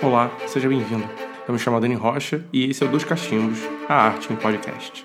Olá, seja bem-vindo. Eu me chamo Dani Rocha e esse é o Dos Cachimbos, a arte em podcast.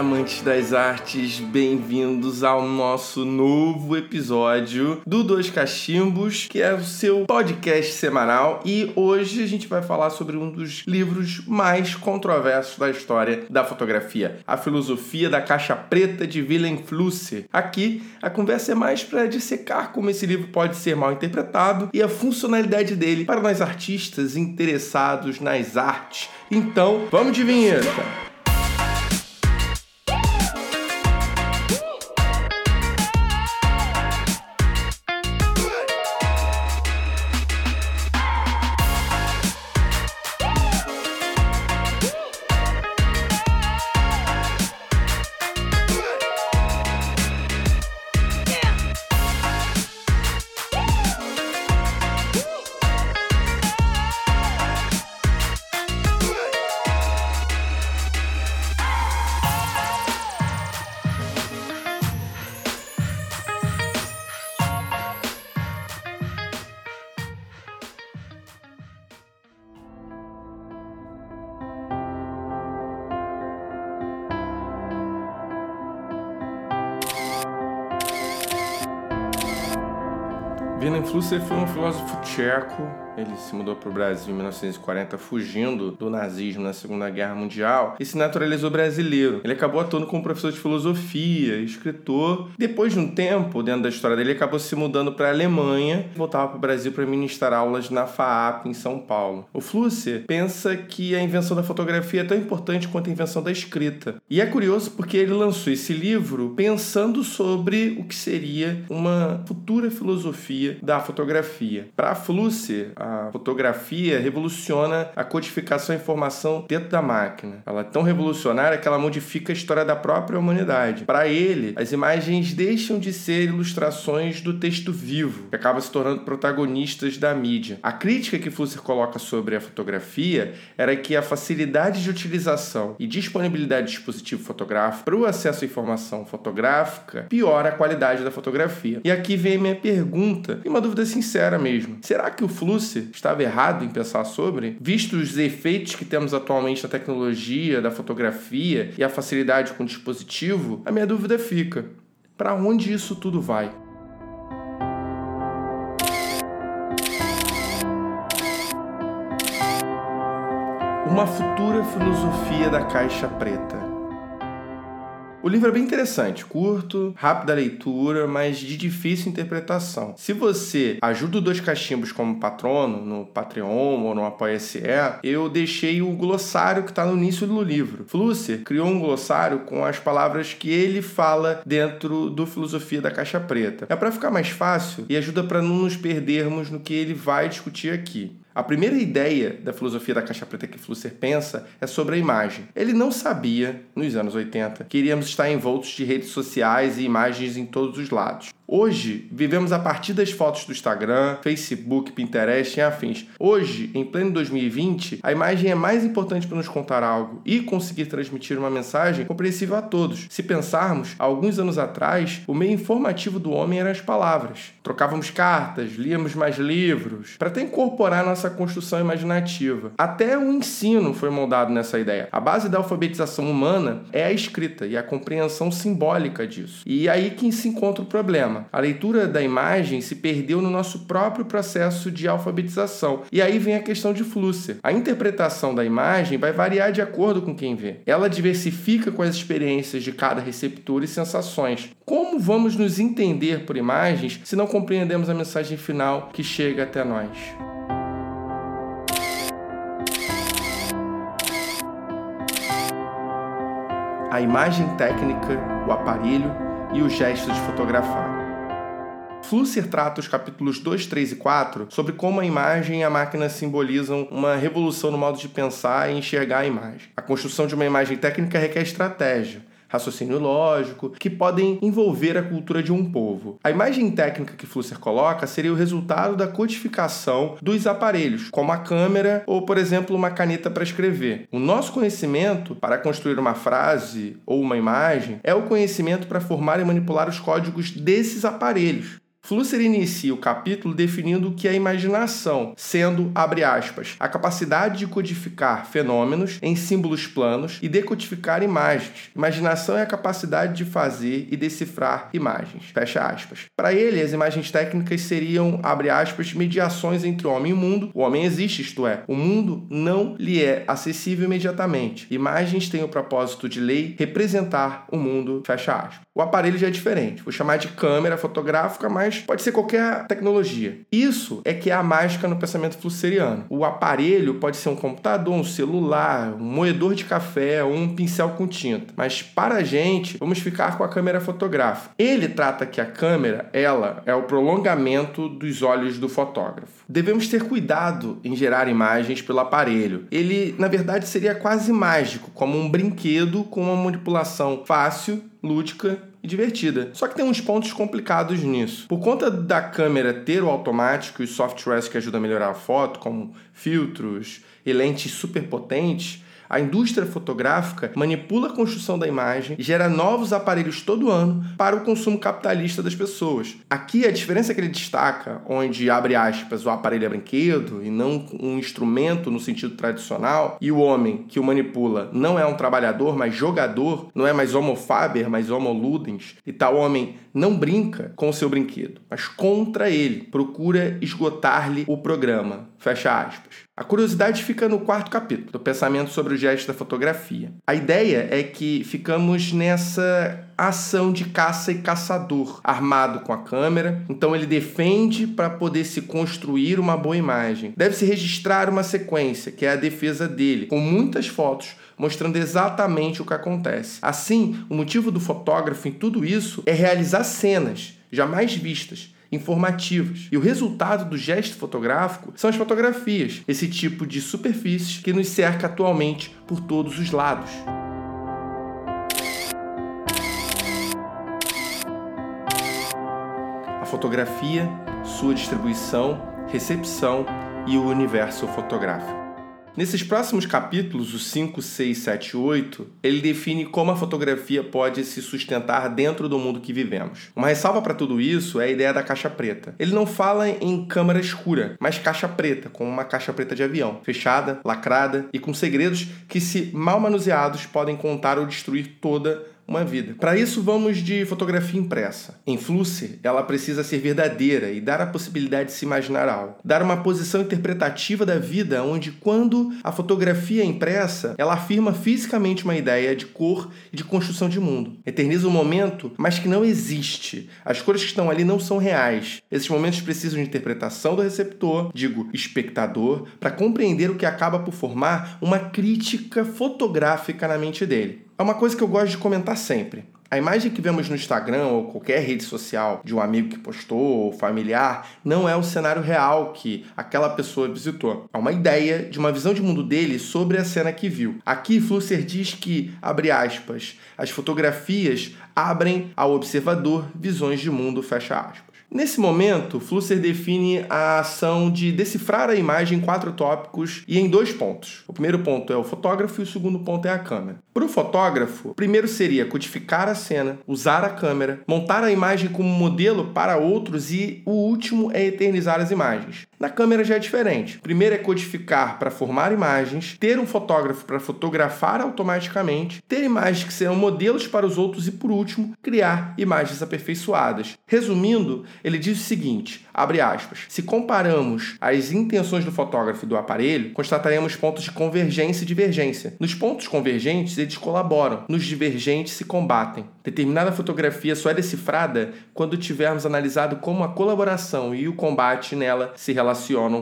Amantes das artes, bem-vindos ao nosso novo episódio do Dois Cachimbos, que é o seu podcast semanal. E hoje a gente vai falar sobre um dos livros mais controversos da história da fotografia, A Filosofia da Caixa Preta de Willem Flusser. Aqui a conversa é mais para dissecar como esse livro pode ser mal interpretado e a funcionalidade dele para nós artistas interessados nas artes. Então, vamos de vinheta! Flusser foi um filósofo tcheco. Ele se mudou para o Brasil em 1940, fugindo do nazismo na Segunda Guerra Mundial, e se naturalizou brasileiro. Ele acabou atuando como professor de filosofia, escritor. Depois de um tempo, dentro da história dele, ele acabou se mudando para a Alemanha, voltava para o Brasil para ministrar aulas na FAAP em São Paulo. O Flusser pensa que a invenção da fotografia é tão importante quanto a invenção da escrita. E é curioso porque ele lançou esse livro pensando sobre o que seria uma futura filosofia da fotografia. Para Flusser, a fotografia revoluciona a codificação e informação dentro da máquina. Ela é tão revolucionária que ela modifica a história da própria humanidade. Para ele, as imagens deixam de ser ilustrações do texto vivo, que acaba se tornando protagonistas da mídia. A crítica que Flusser coloca sobre a fotografia era que a facilidade de utilização e disponibilidade de dispositivo fotográfico para o acesso à informação fotográfica piora a qualidade da fotografia. E aqui vem a minha pergunta e uma dúvida sincera mesmo. Será que o Flusser estava errado em pensar sobre? Visto os efeitos que temos atualmente na tecnologia, da fotografia e a facilidade com o dispositivo, a minha dúvida fica: para onde isso tudo vai? Uma futura filosofia da caixa preta. O livro é bem interessante, curto, rápida leitura, mas de difícil interpretação. Se você ajuda o Dois Cachimbos como patrono no Patreon ou no Apoia-se, eu deixei o glossário que está no início do livro. Flusser criou um glossário com as palavras que ele fala dentro do Filosofia da Caixa Preta. É para ficar mais fácil e ajuda para não nos perdermos no que ele vai discutir aqui. A primeira ideia da filosofia da caixa preta que Flusser pensa é sobre a imagem. Ele não sabia, nos anos 80, que iríamos estar envoltos de redes sociais e imagens em todos os lados. Hoje, vivemos a partir das fotos do Instagram, Facebook, Pinterest e afins. Hoje, em pleno 2020, a imagem é mais importante para nos contar algo e conseguir transmitir uma mensagem compreensível a todos. Se pensarmos, alguns anos atrás, o meio informativo do homem eram as palavras. Trocávamos cartas, líamos mais livros, para até incorporar nossa construção imaginativa. Até o ensino foi moldado nessa ideia. A base da alfabetização humana é a escrita e a compreensão simbólica disso. E aí que se encontra o problema. A leitura da imagem se perdeu no nosso próprio processo de alfabetização. E aí vem a questão de Flusser. A interpretação da imagem vai variar de acordo com quem vê. Ela diversifica com as experiências de cada receptor e sensações. Como vamos nos entender por imagens se não compreendemos a mensagem final que chega até nós? A imagem técnica, o aparelho e o gesto de fotografar. Flusser trata os capítulos 2, 3 e 4 sobre como a imagem e a máquina simbolizam uma revolução no modo de pensar e enxergar a imagem. A construção de uma imagem técnica requer estratégia. raciocínio lógico, que podem envolver a cultura de um povo. A imagem técnica que Flusser coloca seria o resultado da codificação dos aparelhos, como a câmera ou, por exemplo, uma caneta para escrever. O nosso conhecimento para construir uma frase ou uma imagem é o conhecimento para formar e manipular os códigos desses aparelhos. Flusser inicia o capítulo definindo o que é imaginação, sendo, abre aspas, a capacidade de codificar fenômenos em símbolos planos e decodificar imagens. Imaginação é a capacidade de fazer e decifrar imagens, fecha aspas. Para ele, as imagens técnicas seriam, abre aspas, mediações entre o homem e o mundo. O homem existe, isto é, o mundo não lhe é acessível imediatamente. Imagens têm o propósito de lei representar o mundo, fecha aspas. O aparelho já é diferente, vou chamar de câmera fotográfica, mas pode ser qualquer tecnologia. Isso é que é a mágica no pensamento flusseriano. O aparelho pode ser um computador, um celular, um moedor de café, um pincel com tinta. Mas para a gente, vamos ficar com a câmera fotográfica. Ele trata que a câmera, ela é o prolongamento dos olhos do fotógrafo. Devemos ter cuidado em gerar imagens pelo aparelho. Ele, na verdade, seria quase mágico, como um brinquedo com uma manipulação fácil, lúdica e divertida. Só que tem uns pontos complicados nisso. Por conta da câmera ter o automático e softwares que ajudam a melhorar a foto, como filtros e lentes super potentes, a indústria fotográfica manipula a construção da imagem e gera novos aparelhos todo ano para o consumo capitalista das pessoas. Aqui a diferença que ele destaca, onde abre aspas, o aparelho é brinquedo e não um instrumento no sentido tradicional, e o homem que o manipula não é um trabalhador, mas jogador, não é mais homo faber, mas homo ludens, e tal homem não brinca com o seu brinquedo, mas contra ele, procura esgotar-lhe o programa. Fecha aspas. A curiosidade fica no quarto capítulo, do pensamento sobre o gesto da fotografia. A ideia é que ficamos nessa ação de caça e caçador, armado com a câmera. Então ele defende para poder se construir uma boa imagem. Deve-se registrar uma sequência, que é a defesa dele, com muitas fotos mostrando exatamente o que acontece. Assim, o motivo do fotógrafo em tudo isso é realizar cenas jamais vistas informativas. E o resultado do gesto fotográfico são as fotografias, esse tipo de superfícies que nos cerca atualmente por todos os lados. A fotografia, sua distribuição, recepção e o universo fotográfico. Nesses próximos capítulos, os 5, 6, 7 e 8, ele define como a fotografia pode se sustentar dentro do mundo que vivemos. Uma ressalva para tudo isso é a ideia da caixa preta. Ele não fala em câmara escura, mas caixa preta, como uma caixa preta de avião, fechada, lacrada e com segredos que, se mal manuseados, podem contar ou destruir toda uma vida. Para isso, vamos de fotografia impressa. Em Flusser, ela precisa ser verdadeira e dar a possibilidade de se imaginar algo. Dar uma posição interpretativa da vida, onde, quando a fotografia é impressa, ela afirma fisicamente uma ideia de cor e de construção de mundo. Eterniza um momento, mas que não existe. As cores que estão ali não são reais. Esses momentos precisam de interpretação do receptor, digo, espectador, para compreender o que acaba por formar uma crítica fotográfica na mente dele. É uma coisa que eu gosto de comentar sempre. A imagem que vemos no Instagram ou qualquer rede social de um amigo que postou ou familiar não é o cenário real que aquela pessoa visitou. É uma ideia de uma visão de mundo dele sobre a cena que viu. Aqui, Flusser diz que, abre aspas, as fotografias abrem ao observador visões de mundo, fecha aspas. Nesse momento, Flusser define a ação de decifrar a imagem em quatro tópicos e em dois pontos. O primeiro ponto é o fotógrafo e o segundo ponto é a câmera. Para o fotógrafo, o primeiro seria codificar a cena, usar a câmera, montar a imagem como modelo para outros e o último é eternizar as imagens. Na câmera já é diferente. Primeiro é codificar para formar imagens, ter um fotógrafo para fotografar automaticamente, ter imagens que serão modelos para os outros e, por último, criar imagens aperfeiçoadas. Resumindo, ele diz o seguinte: abre aspas. Se comparamos as intenções do fotógrafo e do aparelho, constataremos pontos de convergência e divergência. Nos pontos convergentes, eles colaboram, nos divergentes se combatem. Determinada fotografia só é decifrada quando tivermos analisado como a colaboração e o combate nela se relacionam,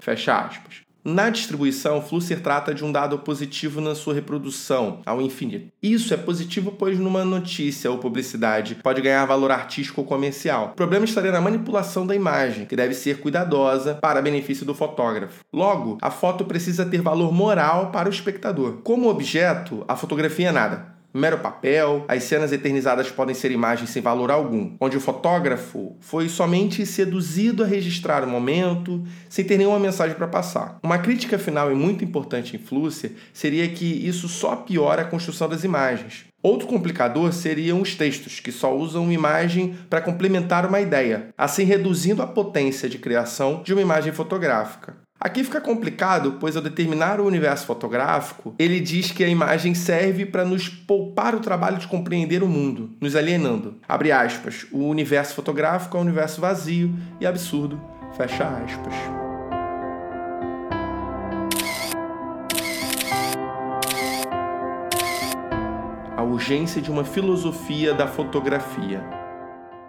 fecha aspas. Na distribuição, Flusser trata de um dado positivo na sua reprodução ao infinito. Isso é positivo, pois numa notícia ou publicidade pode ganhar valor artístico ou comercial. O problema estaria na manipulação da imagem, que deve ser cuidadosa para benefício do fotógrafo. Logo, a foto precisa ter valor moral para o espectador. Como objeto, a fotografia é nada mero papel, as cenas eternizadas podem ser imagens sem valor algum, onde o fotógrafo foi somente seduzido a registrar o momento, sem ter nenhuma mensagem para passar. Uma crítica final e muito importante em Flusser seria que isso só piora a construção das imagens. Outro complicador seriam os textos, que só usam uma imagem para complementar uma ideia, assim reduzindo a potência de criação de uma imagem fotográfica. Aqui fica complicado, pois ao determinar o universo fotográfico, ele diz que a imagem serve para nos poupar o trabalho de compreender o mundo, nos alienando. Abre aspas, o universo fotográfico é um universo vazio e absurdo, fecha aspas. A urgência de uma filosofia da fotografia.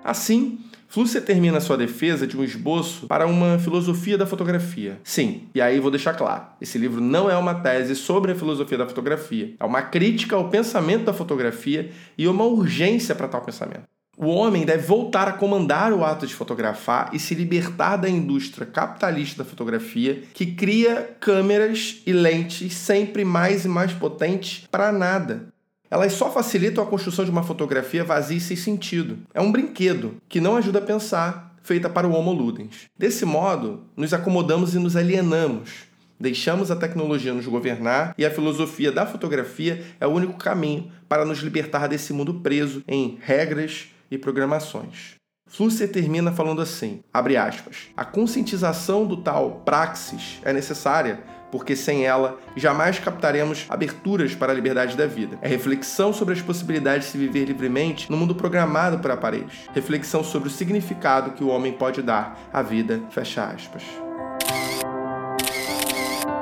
Assim, Flusser termina sua defesa de um esboço para uma filosofia da fotografia. Sim, e aí vou deixar claro: esse livro não é uma tese sobre a filosofia da fotografia, é uma crítica ao pensamento da fotografia e uma urgência para tal pensamento. O homem deve voltar a comandar o ato de fotografar e se libertar da indústria capitalista da fotografia que cria câmeras e lentes sempre mais e mais potentes para nada elas só facilitam a construção de uma fotografia vazia e sem sentido. É um brinquedo que não ajuda a pensar, feita para o Homo Ludens. Desse modo, nos acomodamos e nos alienamos. Deixamos a tecnologia nos governar e a filosofia da fotografia é o único caminho para nos libertar desse mundo preso em regras e programações. Flusser termina falando assim, abre aspas, a conscientização do tal praxis é necessária porque sem ela jamais captaremos aberturas para a liberdade da vida. É reflexão sobre as possibilidades de se viver livremente no mundo programado por aparelhos. Reflexão sobre o significado que o homem pode dar à vida. Fecha aspas.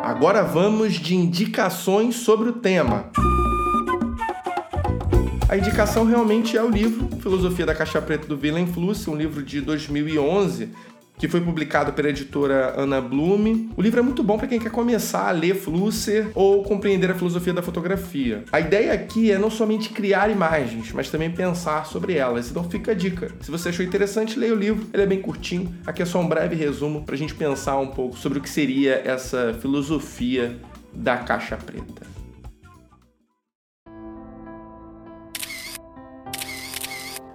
Agora vamos de indicações sobre o tema. A indicação realmente é o livro Filosofia da Caixa Preta do Willem Fluss, um livro de 2011 que foi publicado pela editora Ana Blume. O livro é muito bom para quem quer começar a ler Flusser ou compreender a filosofia da fotografia. A ideia aqui é não somente criar imagens, mas também pensar sobre elas. Então fica a dica. Se você achou interessante, leia o livro. Ele é bem curtinho. Aqui é só um breve resumo para a gente pensar um pouco sobre o que seria essa filosofia da caixa preta.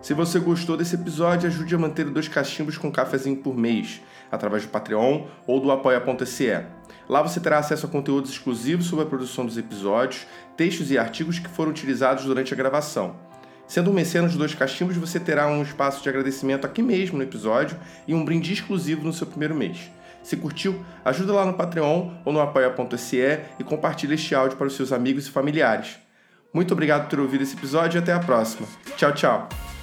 Se você gostou desse episódio, ajude a manter dois cachimbos com um cafezinho por mês, através do Patreon ou do apoia.se. Lá você terá acesso a conteúdos exclusivos sobre a produção dos episódios, textos e artigos que foram utilizados durante a gravação. Sendo um mecenas dos dois cachimbos, você terá um espaço de agradecimento aqui mesmo no episódio e um brinde exclusivo no seu primeiro mês. Se curtiu, ajuda lá no Patreon ou no apoia.se e compartilhe este áudio para os seus amigos e familiares. Muito obrigado por ter ouvido esse episódio e até a próxima. Tchau, tchau!